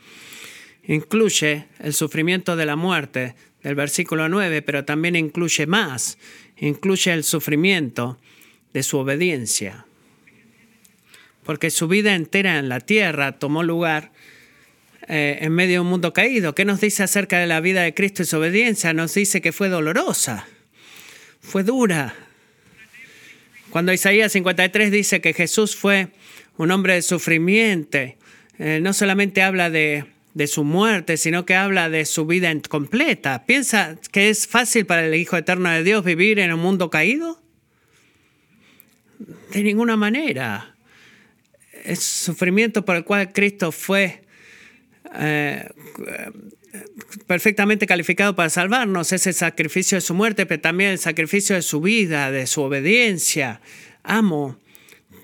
incluye el sufrimiento de la muerte del versículo 9, pero también incluye más, incluye el sufrimiento de su obediencia. Porque su vida entera en la tierra tomó lugar eh, en medio de un mundo caído. ¿Qué nos dice acerca de la vida de Cristo y su obediencia? Nos dice que fue dolorosa, fue dura. Cuando Isaías 53 dice que Jesús fue un hombre de sufrimiento, eh, no solamente habla de de su muerte, sino que habla de su vida completa. ¿Piensa que es fácil para el Hijo Eterno de Dios vivir en un mundo caído? De ninguna manera. El sufrimiento por el cual Cristo fue eh, perfectamente calificado para salvarnos es el sacrificio de su muerte, pero también el sacrificio de su vida, de su obediencia. Amo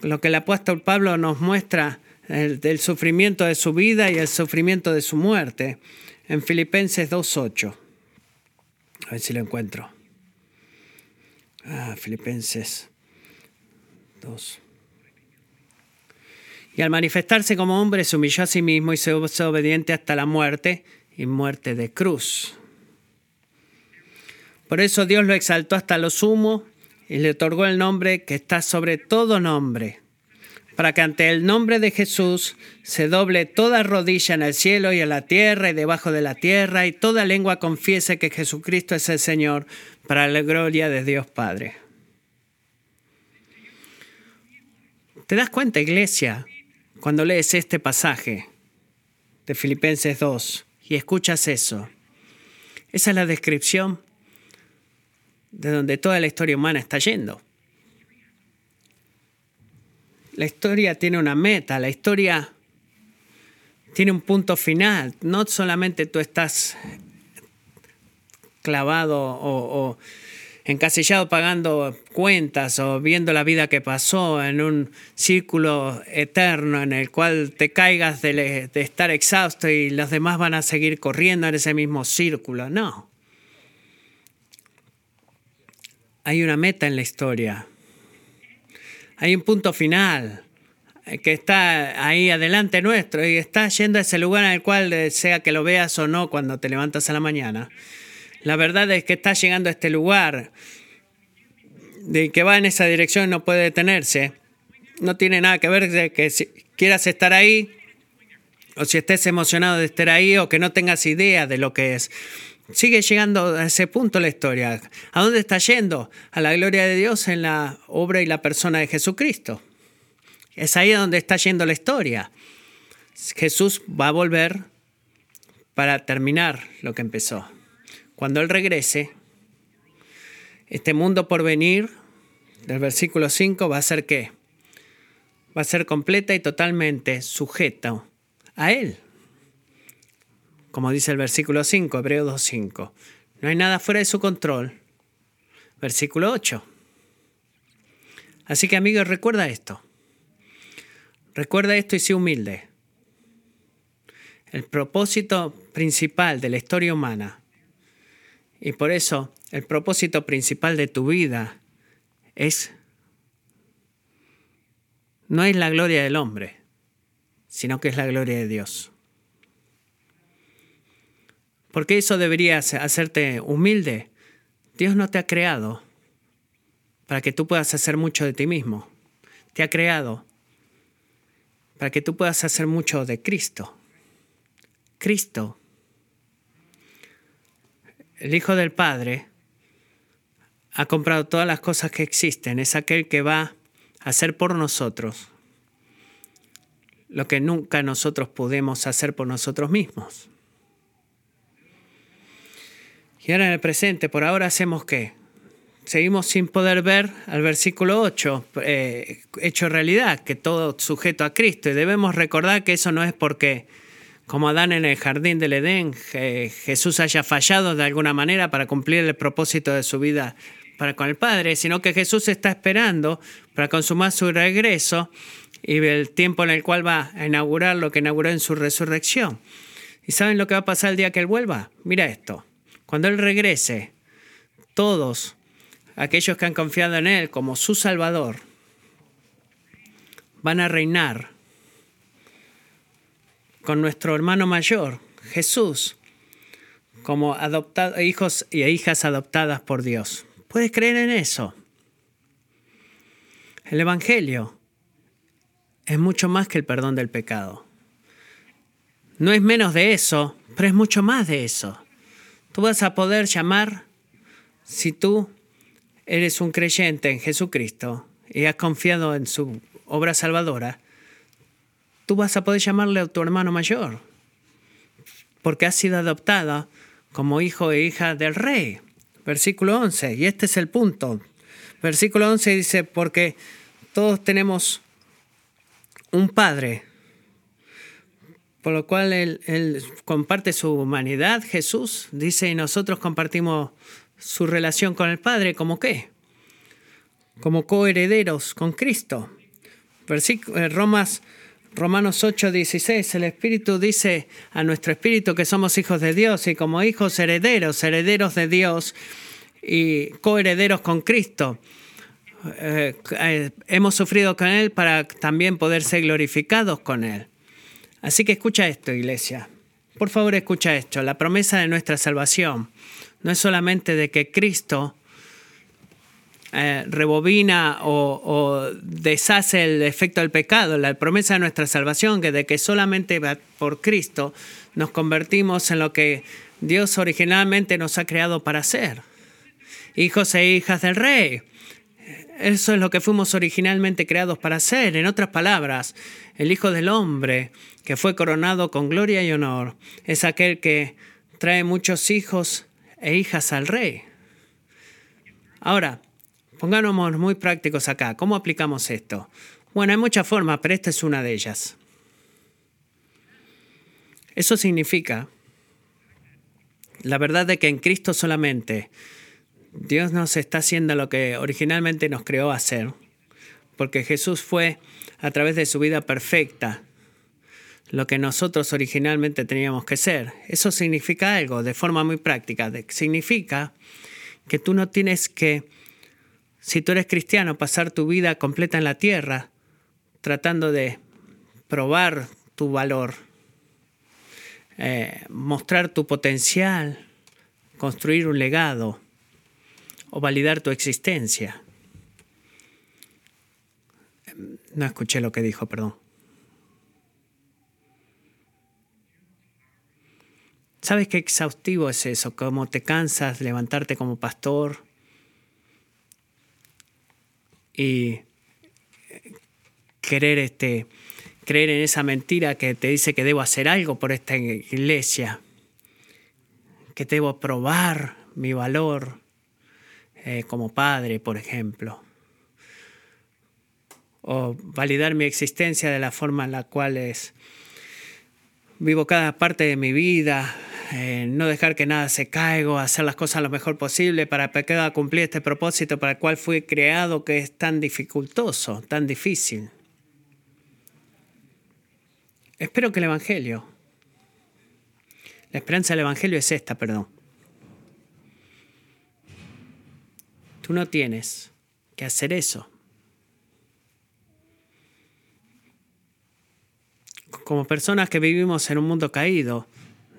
lo que el apóstol Pablo nos muestra el, del sufrimiento de su vida y el sufrimiento de su muerte en Filipenses 2.8. A ver si lo encuentro. Ah, Filipenses 2. Y al manifestarse como hombre se humilló a sí mismo y se hizo obediente hasta la muerte y muerte de cruz. Por eso Dios lo exaltó hasta lo sumo y le otorgó el nombre que está sobre todo nombre para que ante el nombre de Jesús se doble toda rodilla en el cielo y en la tierra y debajo de la tierra, y toda lengua confiese que Jesucristo es el Señor, para la gloria de Dios Padre. ¿Te das cuenta, iglesia, cuando lees este pasaje de Filipenses 2 y escuchas eso? Esa es la descripción de donde toda la historia humana está yendo. La historia tiene una meta, la historia tiene un punto final. No solamente tú estás clavado o, encasillado pagando cuentas o viendo la vida que pasó en un círculo eterno en el cual te caigas de, estar exhausto y los demás van a seguir corriendo en ese mismo círculo. No. Hay una meta en la historia hay un punto final que está ahí adelante nuestro y está yendo a ese lugar en el cual, eh, sea que lo veas o no cuando te levantas a la mañana, la verdad es que está llegando a este lugar de que va en esa dirección no puede detenerse. No tiene nada que ver de que si quieras estar ahí o si estés emocionado de estar ahí o que no tengas idea de lo que es. Sigue llegando a ese punto la historia. ¿A dónde está yendo? A la gloria de Dios en la obra y la persona de Jesucristo. Es ahí donde está yendo la historia. Jesús va a volver para terminar lo que empezó. Cuando Él regrese, este mundo por venir, del versículo 5, va a ser qué? Va a ser completa y totalmente sujeto a Él como dice el versículo 5, Hebreo 2.5. No hay nada fuera de su control. Versículo 8. Así que amigos, recuerda esto. Recuerda esto y sé humilde. El propósito principal de la historia humana, y por eso el propósito principal de tu vida es, no es la gloria del hombre, sino que es la gloria de Dios. Porque eso debería hacerte humilde. Dios no te ha creado para que tú puedas hacer mucho de ti mismo. Te ha creado para que tú puedas hacer mucho de Cristo. Cristo, el Hijo del Padre, ha comprado todas las cosas que existen. Es aquel que va a hacer por nosotros lo que nunca nosotros podemos hacer por nosotros mismos. Y ahora en el presente, por ahora hacemos qué? Seguimos sin poder ver al versículo 8, eh, hecho realidad, que todo sujeto a Cristo. Y debemos recordar que eso no es porque, como Adán en el jardín del Edén, Jesús haya fallado de alguna manera para cumplir el propósito de su vida para con el Padre, sino que Jesús está esperando para consumar su regreso y el tiempo en el cual va a inaugurar lo que inauguró en su resurrección. ¿Y saben lo que va a pasar el día que Él vuelva? Mira esto. Cuando Él regrese, todos aquellos que han confiado en Él como su Salvador, van a reinar con nuestro hermano mayor, Jesús, como hijos y hijas adoptadas por Dios. ¿Puedes creer en eso? El Evangelio es mucho más que el perdón del pecado. No es menos de eso, pero es mucho más de eso. Tú vas a poder llamar, si tú eres un creyente en Jesucristo y has confiado en su obra salvadora, tú vas a poder llamarle a tu hermano mayor, porque has sido adoptada como hijo e hija del rey. Versículo 11, y este es el punto. Versículo 11 dice, porque todos tenemos un padre, por lo cual él, comparte su humanidad, Jesús, dice, y nosotros compartimos su relación con el Padre, ¿como qué? Como coherederos con Cristo. Eh, Romas, Romanos 8, 16, el Espíritu dice a nuestro Espíritu que somos hijos de Dios y como hijos herederos, herederos de Dios y coherederos con Cristo. Eh, eh, hemos sufrido con Él para también poder ser glorificados con Él. Así que escucha esto, iglesia. Por favor, escucha esto. La promesa de nuestra salvación no es solamente de que Cristo eh, rebobina o, deshace el efecto del pecado, la promesa de nuestra salvación, que de que solamente por Cristo nos convertimos en lo que Dios originalmente nos ha creado para ser, hijos e hijas del Rey. Eso es lo que fuimos originalmente creados para ser. En otras palabras, el Hijo del Hombre, que fue coronado con gloria y honor, es aquel que trae muchos hijos e hijas al rey. Ahora, pongámonos muy prácticos acá. ¿Cómo aplicamos esto? Bueno, hay muchas formas, pero esta es una de ellas. Eso significa la verdad de que en Cristo solamente Dios nos está haciendo lo que originalmente nos creó hacer, porque Jesús fue a través de su vida perfecta lo que nosotros originalmente teníamos que ser. Eso significa algo de forma muy práctica. Significa que tú no tienes que, si tú eres cristiano, pasar tu vida completa en la tierra tratando de probar tu valor, eh, mostrar tu potencial, construir un legado o validar tu existencia. No escuché lo que dijo, perdón. ¿Sabes qué exhaustivo es eso? Cómo te cansas levantarte como pastor y querer este, creer en esa mentira que te dice que debo hacer algo por esta iglesia, que debo probar mi valor eh, como padre, por ejemplo, o validar mi existencia de la forma en la cual es, vivo cada parte de mi vida, eh, no dejar que nada se caiga, hacer las cosas lo mejor posible para que pueda cumplir este propósito para el cual fui creado que es tan dificultoso, tan difícil. Espero que el Evangelio, la esperanza del Evangelio es esta, perdón. Tú no tienes que hacer eso. Como personas que vivimos en un mundo caído,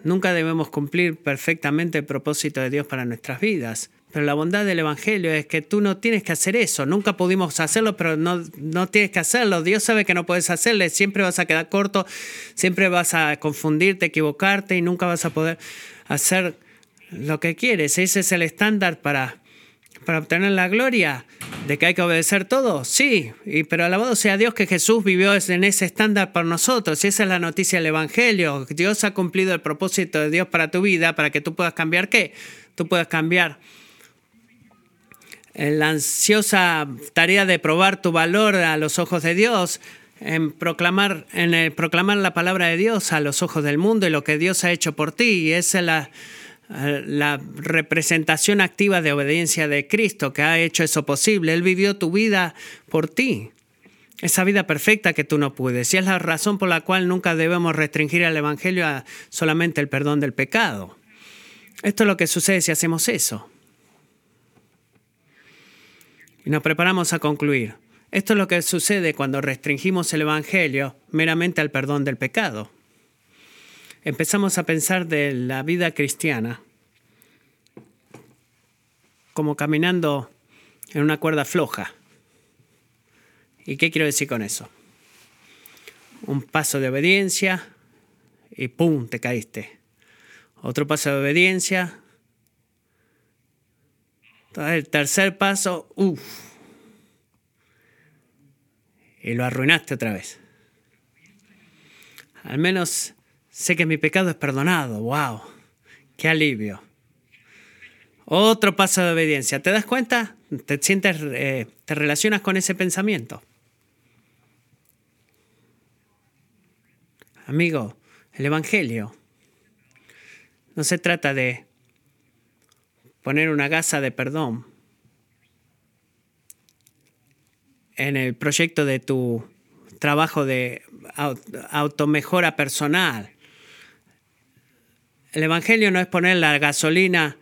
Nunca debemos cumplir perfectamente el propósito de Dios para nuestras vidas. Pero la bondad del Evangelio es que tú no tienes que hacer eso. Nunca pudimos hacerlo, pero no, no tienes que hacerlo. Dios sabe que no puedes hacerlo. Siempre vas a quedar corto, siempre vas a confundirte, equivocarte y nunca vas a poder hacer lo que quieres. Ese es el estándar para para obtener la gloria de que hay que obedecer todo, sí, y, pero alabado sea Dios que Jesús vivió en ese estándar para nosotros, y esa es la noticia del Evangelio. Dios ha cumplido el propósito de Dios para tu vida, para que tú puedas cambiar qué? Tú puedas cambiar la ansiosa tarea de probar tu valor a los ojos de Dios, en proclamar, en el proclamar la palabra de Dios a los ojos del mundo y lo que Dios ha hecho por ti. Y esa es la, la representación activa de obediencia de Cristo que ha hecho eso posible. Él vivió tu vida por ti. Esa vida perfecta que tú no puedes. Y es la razón por la cual nunca debemos restringir al Evangelio a solamente el perdón del pecado. Esto es lo que sucede si hacemos eso. Y nos preparamos a concluir. Esto es lo que sucede cuando restringimos el Evangelio meramente al perdón del pecado. Empezamos a pensar de la vida cristiana como caminando en una cuerda floja. ¿Y qué quiero decir con eso? Un paso de obediencia y ¡pum! te caíste. Otro paso de obediencia. El tercer paso, ¡uff! y lo arruinaste otra vez. Al menos sé que mi pecado es perdonado. ¡Wow! ¡Qué alivio! Otro paso de obediencia. ¿Te das cuenta? ¿Te sientes, eh, te relacionas con ese pensamiento? Amigo, el Evangelio no se trata de poner una gasa de perdón en el proyecto de tu trabajo de automejora personal. El Evangelio no es poner la gasolina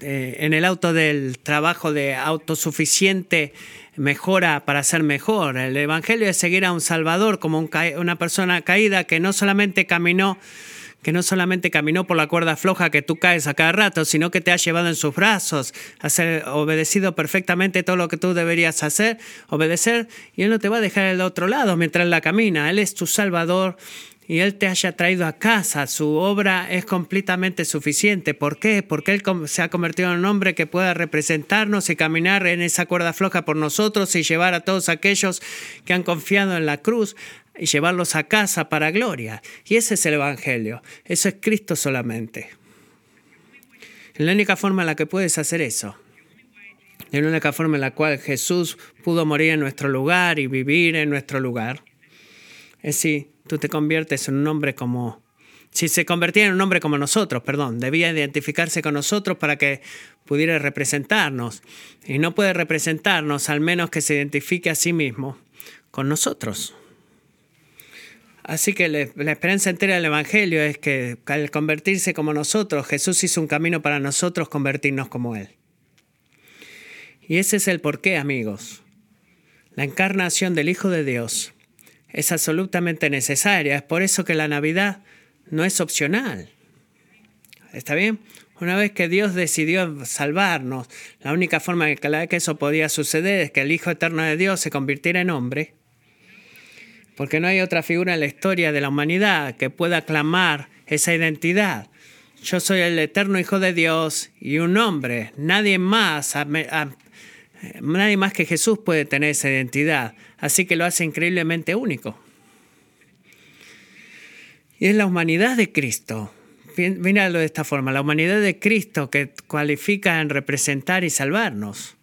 eh, en el auto del trabajo de autosuficiente mejora para ser mejor. El Evangelio es seguir a un Salvador como una persona caída que no solamente caminó que no solamente caminó por la cuerda floja que tú caes a cada rato, sino que te ha llevado en sus brazos, ha obedecido perfectamente todo lo que tú deberías hacer, obedecer, y Él no te va a dejar al otro lado mientras la camina. Él es tu Salvador y Él te haya traído a casa. Su obra es completamente suficiente. ¿Por qué? Porque Él se ha convertido en un hombre que pueda representarnos y caminar en esa cuerda floja por nosotros y llevar a todos aquellos que han confiado en la cruz y llevarlos a casa para gloria. Y ese es el Evangelio. Eso es Cristo solamente. La única forma en la que puedes hacer eso. Es la única forma en la cual Jesús pudo morir en nuestro lugar y vivir en nuestro lugar. Es si tú te conviertes en un hombre como... Si se convertía en un hombre como nosotros, perdón, debía identificarse con nosotros para que pudiera representarnos. Y no puede representarnos al menos que se identifique a sí mismo con nosotros. Así que la esperanza entera del Evangelio es que al convertirse como nosotros, Jesús hizo un camino para nosotros convertirnos como Él. Y ese es el porqué, amigos. La encarnación del Hijo de Dios es absolutamente necesaria. Es por eso que la Navidad no es opcional. ¿Está bien? Una vez que Dios decidió salvarnos, la única forma en que eso podía suceder es que el Hijo Eterno de Dios se convirtiera en hombre porque no hay otra figura en la historia de la humanidad que pueda clamar esa identidad. Yo soy el eterno Hijo de Dios y un hombre, nadie más, nadie más que Jesús puede tener esa identidad, así que lo hace increíblemente único. Y es la humanidad de Cristo. Míralo de esta forma, la humanidad de Cristo que cualifica en representar y salvarnos.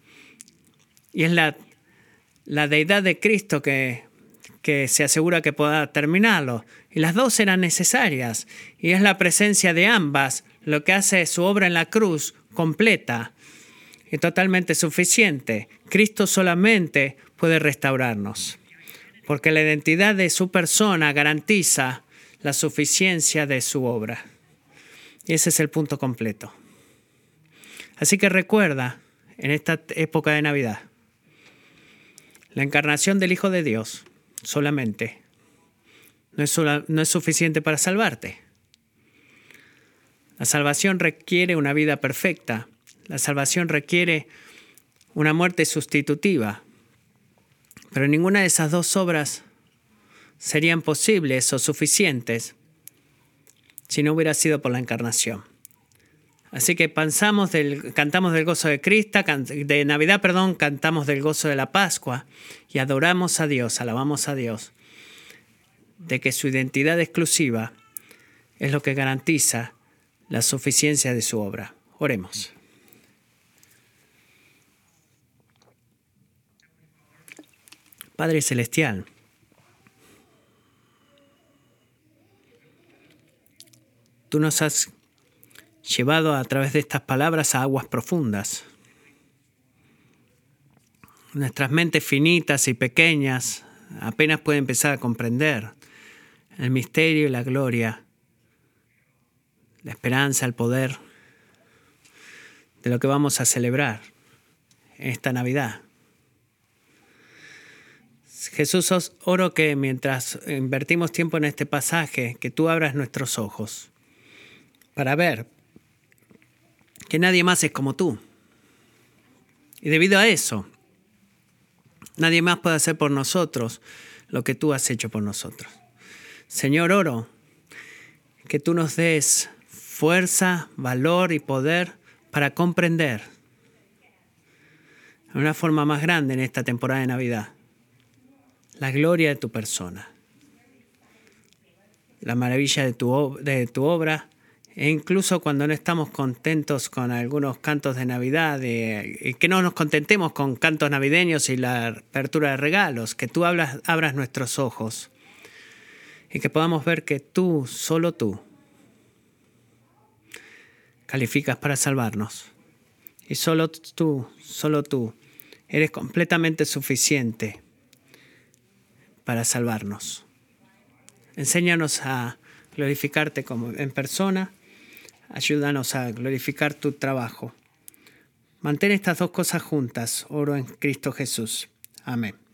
Y es la, la deidad de Cristo que que se asegura que pueda terminarlo. Y las dos eran necesarias. Y es la presencia de ambas lo que hace su obra en la cruz completa y totalmente suficiente. Cristo solamente puede restaurarnos, porque la identidad de su persona garantiza la suficiencia de su obra. Y ese es el punto completo. Así que recuerda, en esta época de Navidad, la encarnación del Hijo de Dios solamente no es, no es suficiente para salvarte. La salvación requiere una vida perfecta. La salvación requiere una muerte sustitutiva. Pero ninguna de esas dos obras serían posibles o suficientes si no hubiera sido por la encarnación. Así que pensamos del, cantamos del gozo de Cristo, de Navidad, perdón, cantamos del gozo de la Pascua y adoramos a Dios, alabamos a Dios, de que su identidad exclusiva es lo que garantiza la suficiencia de su obra. Oremos. Padre Celestial, tú nos has llevado a través de estas palabras a aguas profundas. Nuestras mentes finitas y pequeñas apenas pueden empezar a comprender el misterio y la gloria, la esperanza, el poder de lo que vamos a celebrar en esta Navidad. Jesús, oro que mientras invertimos tiempo en este pasaje, que tú abras nuestros ojos para ver que nadie más es como tú. Y debido a eso, nadie más puede hacer por nosotros lo que tú has hecho por nosotros. Señor, oro que tú nos des fuerza, valor y poder para comprender de una forma más grande en esta temporada de Navidad la gloria de tu persona, la maravilla de tu, de tu obra, e incluso cuando no estamos contentos con algunos cantos de Navidad, y que no nos contentemos con cantos navideños y la apertura de regalos, que tú abras nuestros ojos y que podamos ver que tú, solo tú, calificas para salvarnos. Y solo tú, solo tú, eres completamente suficiente para salvarnos. Enséñanos a glorificarte como en persona, ayúdanos a glorificar tu trabajo. Mantén estas dos cosas juntas, oro en Cristo Jesús. Amén.